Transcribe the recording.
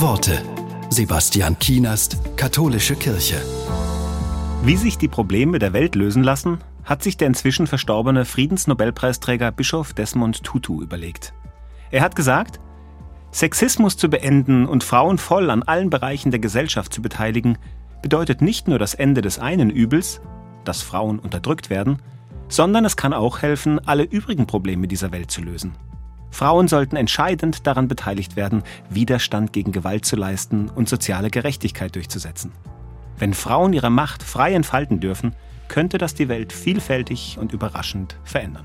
Worte. Sebastian Kienast, Katholische Kirche. Wie sich die Probleme der Welt lösen lassen, hat sich der inzwischen verstorbene Friedensnobelpreisträger Bischof Desmond Tutu überlegt. Er hat gesagt, Sexismus zu beenden und Frauen voll an allen Bereichen der Gesellschaft zu beteiligen, bedeutet nicht nur das Ende des einen Übels, dass Frauen unterdrückt werden, sondern es kann auch helfen, alle übrigen Probleme dieser Welt zu lösen. Frauen sollten entscheidend daran beteiligt werden, Widerstand gegen Gewalt zu leisten und soziale Gerechtigkeit durchzusetzen. Wenn Frauen ihre Macht frei entfalten dürfen, könnte das die Welt vielfältig und überraschend verändern.